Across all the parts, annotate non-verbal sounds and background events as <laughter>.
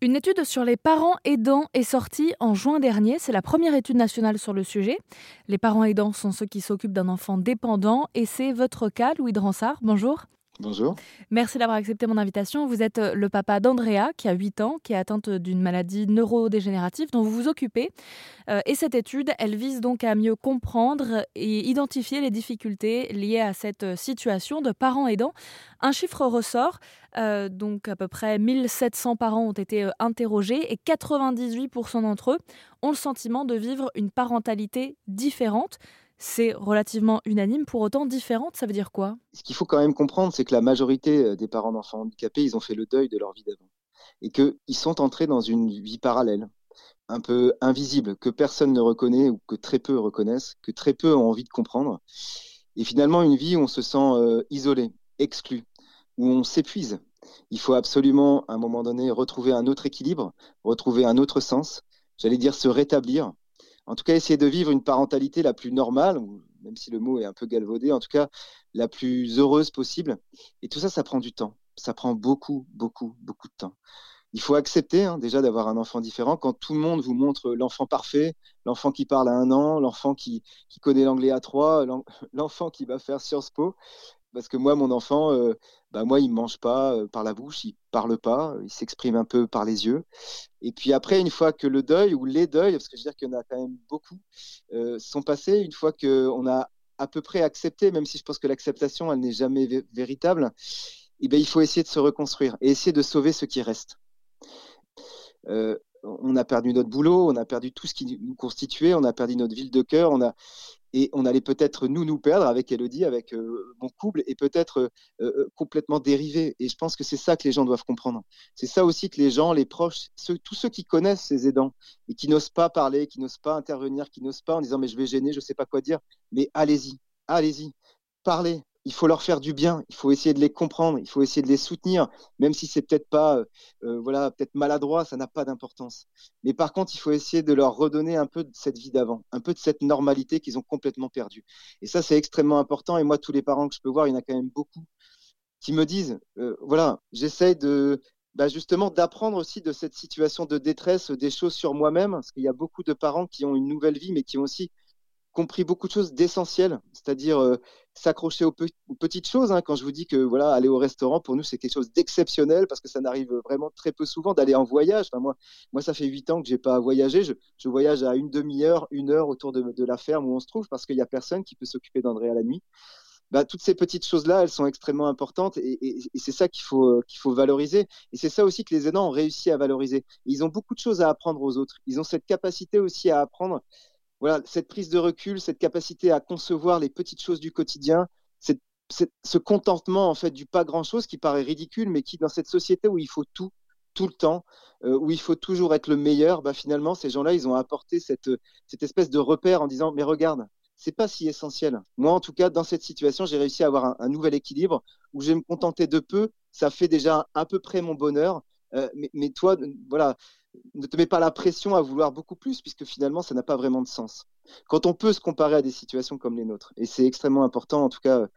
Une étude sur les parents aidants est sortie en juin dernier. C'est la première étude nationale sur le sujet. Les parents aidants sont ceux qui s'occupent d'un enfant dépendant et c'est votre cas, Louis Dransart. Bonjour. Bonjour. Merci d'avoir accepté mon invitation. Vous êtes euh, le papa d'Andrea, qui a 8 ans, qui est atteinte d'une maladie neurodégénérative dont vous vous occupez. Euh, et cette étude, elle vise donc à mieux comprendre et identifier les difficultés liées à cette euh, situation de parents aidants. Un chiffre ressort, donc à peu près 1700 parents ont été interrogés et 98% d'entre eux ont le sentiment de vivre une parentalité différente c'est relativement unanime, pour autant différente, ça veut dire quoi? Ce qu'il faut quand même comprendre, c'est que la majorité euh, des parents d'enfants handicapés, ils ont fait le deuil de leur vie d'avant. Et qu'ils sont entrés dans une vie parallèle, un peu invisible, que personne ne reconnaît ou que très peu reconnaissent, que très peu ont envie de comprendre. Et finalement, une vie où on se sent euh, isolé, exclu, où on s'épuise. Il faut absolument, à un moment donné, retrouver un autre équilibre, retrouver un autre sens, j'allais dire se rétablir, en tout cas, essayer de vivre une parentalité la plus normale, même si le mot est un peu galvaudé, en tout cas la plus heureuse possible. Et tout ça, ça prend du temps. Ça prend beaucoup, beaucoup, beaucoup de temps. Il faut accepter hein, déjà d'avoir un enfant différent. Quand tout le monde vous montre l'enfant parfait, l'enfant qui parle à un an, l'enfant qui, qui connaît l'anglais à trois, <laughs> l'enfant qui va faire Sciences Po, parce que moi, mon enfant, euh, bah moi, il mange pas euh, par la bouche, il parle pas, il s'exprime un peu par les yeux. Et puis après, une fois que le deuil ou les deuils, parce que je veux dire qu'il y en a quand même beaucoup, euh, sont passés, une fois qu'on a à peu près accepté, même si je pense que l'acceptation, elle n'est jamais véritable, eh bien, il faut essayer de se reconstruire et essayer de sauver ce qui reste. on a perdu notre boulot, on a perdu tout ce qui nous constituait, on a perdu notre ville de cœur, on a et on allait peut-être nous nous perdre avec Elodie, avec euh, mon couple, et peut-être euh, euh, complètement dériver. Et je pense que c'est ça que les gens doivent comprendre. C'est ça aussi que les gens, les proches, tous ceux qui connaissent ces aidants et qui n'osent pas parler, qui n'osent pas intervenir, qui n'osent pas en disant mais je vais gêner, je ne sais pas quoi dire, mais allez-y, allez-y, parlez, il faut leur faire du bien, il faut essayer de les comprendre, il faut essayer de les soutenir, même si c'est peut-être pas, euh, euh, voilà, peut-être maladroit, ça n'a pas d'importance. Mais par contre, il faut essayer de leur redonner un peu de cette vie d'avant, un peu de cette normalité qu'ils ont complètement perdue. Et ça, c'est extrêmement important. Et moi, tous les parents que je peux voir, il y en a quand même beaucoup qui me disent, euh, voilà, j'essaye de, bah, justement d'apprendre aussi de cette situation de détresse des choses sur moi-même, parce qu'il y a beaucoup de parents qui ont une nouvelle vie, mais qui ont aussi compris beaucoup de choses d'essentiel, c'est-à-dire s'accrocher aux, petites choses. Hein. Quand je vous dis que voilà, aller au restaurant pour nous c'est quelque chose d'exceptionnel parce que ça n'arrive vraiment très peu souvent d'aller en voyage. moi, moi, ça fait huit ans que j'ai pas voyagé. Je, je, voyage à une demi-heure, une heure autour de, la ferme où on se trouve parce qu'il y a personne qui peut s'occuper d'André à la nuit. Bah, toutes ces petites choses-là, elles sont extrêmement importantes et c'est ça qu'il faut, euh, qu'il faut valoriser. Et c'est ça aussi que les aidants ont réussi à valoriser. Ils ont beaucoup de choses à apprendre aux autres. Ils ont cette capacité aussi à apprendre voilà, cette prise de recul, cette capacité à concevoir les petites choses du quotidien, ce contentement en fait du pas grand chose qui paraît ridicule, mais qui dans cette société où il faut tout, tout le temps, euh, où il faut toujours être le meilleur, bah finalement ces gens-là ils ont apporté cette, cette espèce de repère en disant mais regarde, c'est pas si essentiel. Moi en tout cas dans cette situation j'ai réussi à avoir un, nouvel équilibre où je vais me contenter de peu, ça fait déjà à peu près mon bonheur. Euh, mais, mais, toi, voilà, ne te mets pas la pression à vouloir beaucoup plus, puisque finalement, ça n'a pas vraiment de sens. Quand on peut se comparer à des situations comme les nôtres, et c'est extrêmement important, en tout cas,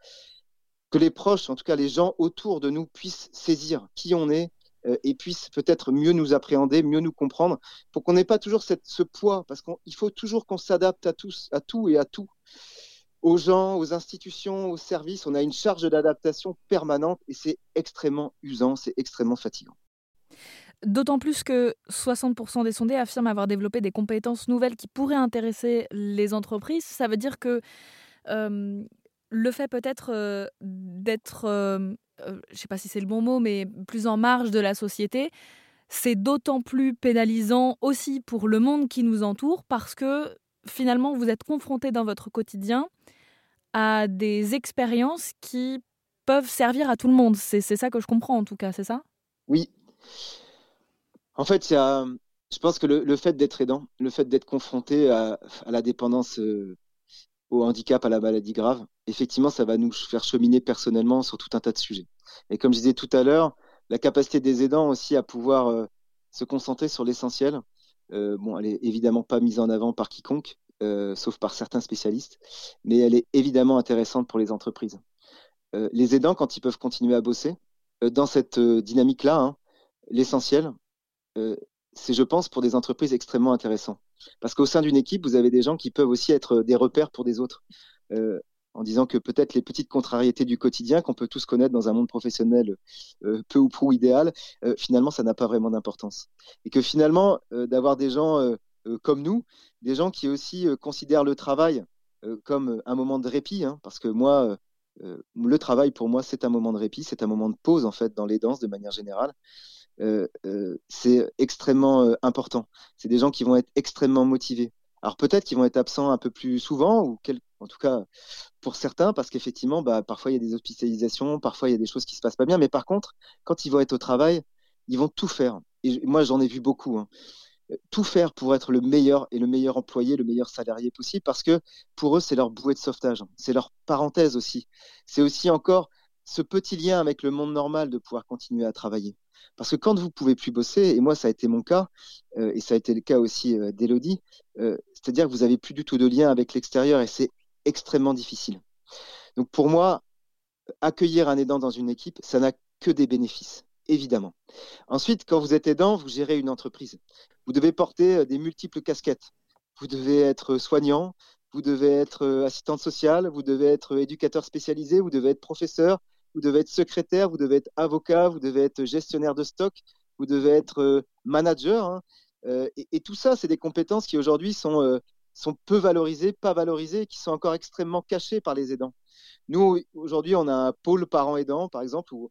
que les proches, en tout cas les gens autour de nous, puissent saisir qui on est euh, et puissent peut-être mieux nous appréhender, mieux nous comprendre, pour qu'on n'ait pas toujours ce poids, parce qu'il faut toujours qu'on s'adapte à, tous, à tout et à tout aux gens, aux institutions, aux services. On a une charge d'adaptation permanente et c'est extrêmement usant, c'est extrêmement fatigant. D'autant plus que 60% des sondés affirment avoir développé des compétences nouvelles qui pourraient intéresser les entreprises. Ça veut dire que le fait peut-être d'être, je ne sais pas si c'est le bon mot, mais plus en marge de la société, c'est d'autant plus pénalisant aussi pour le monde qui nous entoure parce que finalement vous êtes confronté dans votre quotidien à des expériences qui peuvent servir à tout le monde. C'est ça que je comprends en tout cas, c'est ça? Oui. En fait, je pense que le, fait d'être aidant, le fait d'être confronté à, la dépendance euh, au handicap, à la maladie grave, effectivement, ça va nous faire cheminer personnellement sur tout un tas de sujets. Et comme je disais tout à l'heure, la capacité des aidants aussi à pouvoir euh, se concentrer sur l'essentiel, euh, bon, elle est évidemment pas mise en avant par quiconque, sauf par certains spécialistes, mais elle est évidemment intéressante pour les entreprises. les aidants, quand ils peuvent continuer à bosser, dans cette dynamique-là, hein, l'essentiel, c'est, je pense, pour des entreprises extrêmement intéressant. Parce qu'au sein d'une équipe, vous avez des gens qui peuvent aussi être des repères pour des autres. Euh, en disant que peut-être les petites contrariétés du quotidien qu'on peut tous connaître dans un monde professionnel euh, peu ou prou idéal, euh, finalement, ça n'a pas vraiment d'importance. Et que finalement, d'avoir des gens comme nous, des gens qui aussi considèrent le travail comme un moment de répit, hein, parce que moi, le travail pour moi, c'est un moment de répit, c'est un moment de pause en fait dans les danses de manière générale. Euh, euh, c'est extrêmement euh, important. C'est des gens qui vont être extrêmement motivés. Alors peut-être qu'ils vont être absents un peu plus souvent, ou en tout cas pour certains, parce qu'effectivement, bah, parfois il y a des hospitalisations, parfois il y a des choses qui se passent pas bien, mais par contre, quand ils vont être au travail, ils vont tout faire. Et moi, j'en ai vu beaucoup. Hein. Tout faire pour être le meilleur et le meilleur employé, le meilleur salarié possible, parce que pour eux, c'est leur bouée de sauvetage, c'est leur parenthèse aussi. C'est aussi encore ce petit lien avec le monde normal de pouvoir continuer à travailler. Parce que quand vous pouvez plus bosser, et moi ça a été mon cas, euh, et ça a été le cas aussi euh, d'Elodie, euh, c'est-à-dire que vous avez plus du tout de lien avec l'extérieur et c'est extrêmement difficile. Donc pour moi, accueillir un aidant dans une équipe, ça n'a que des bénéfices, évidemment. Ensuite, quand vous êtes aidant, vous gérez une entreprise. Vous devez porter des multiples casquettes. Vous devez être soignant, vous devez être assistante sociale, vous devez être éducateur spécialisé, vous devez être professeur, vous devez être secrétaire, vous devez être avocat, vous devez être gestionnaire de stock, vous devez être euh, manager. Hein. Euh, et, tout ça, c'est des compétences qui aujourd'hui sont, euh, sont peu valorisées, pas valorisées, qui sont encore extrêmement cachées par les aidants. Nous, aujourd'hui, on a un pôle parents aidants, par exemple, où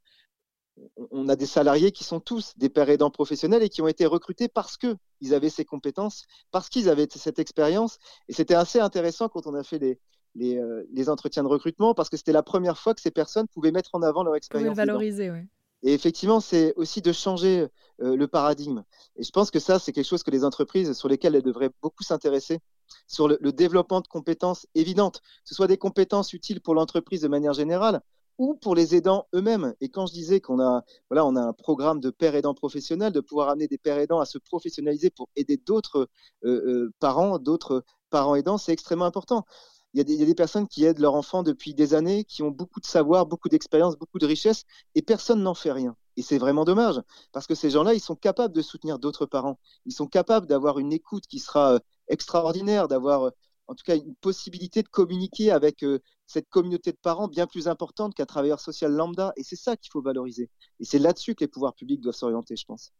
on a des salariés qui sont tous des pères aidants professionnels et qui ont été recrutés parce qu'ils avaient ces compétences, parce qu'ils avaient cette expérience. Et c'était assez intéressant quand on a fait les, euh, les, entretiens de recrutement parce que c'était la première fois que ces personnes pouvaient mettre en avant leur expérience. valoriser, oui. Et effectivement, c'est aussi de changer euh, le paradigme. Et je pense que ça, c'est quelque chose que les entreprises sur lesquelles elles devraient beaucoup s'intéresser, sur le, développement de compétences évidentes, que ce soit des compétences utiles pour l'entreprise de manière générale ou pour les aidants eux-mêmes. Et quand je disais qu'on a, voilà, on a un programme de pères aidants professionnels, de pouvoir amener des pères aidants à se professionnaliser pour aider d'autres euh, parents, d'autres parents aidants, c'est extrêmement important il y, a des, personnes qui aident leurs enfants depuis des années, qui ont beaucoup de savoir, beaucoup d'expérience, beaucoup de richesse, et personne n'en fait rien. Et c'est vraiment dommage, parce que ces gens-là, ils sont capables de soutenir d'autres parents. Ils sont capables d'avoir une écoute qui sera euh, extraordinaire, d'avoir euh, en tout cas une possibilité de communiquer avec euh, cette communauté de parents bien plus importante qu'un travailleur social lambda. Et c'est ça qu'il faut valoriser. Et c'est là-dessus que les pouvoirs publics doivent s'orienter, je pense.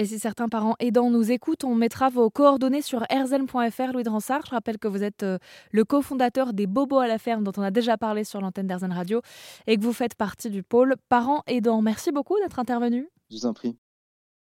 Et si certains parents aidants nous écoutent, on mettra vos coordonnées sur erzen.fr. Louis Dransart, je rappelle que vous êtes euh, le cofondateur des Bobos à la ferme dont on a déjà parlé sur l'antenne d'Erzen Radio et que vous faites partie du pôle parents aidants. Merci beaucoup d'être intervenu. Je vous en prie.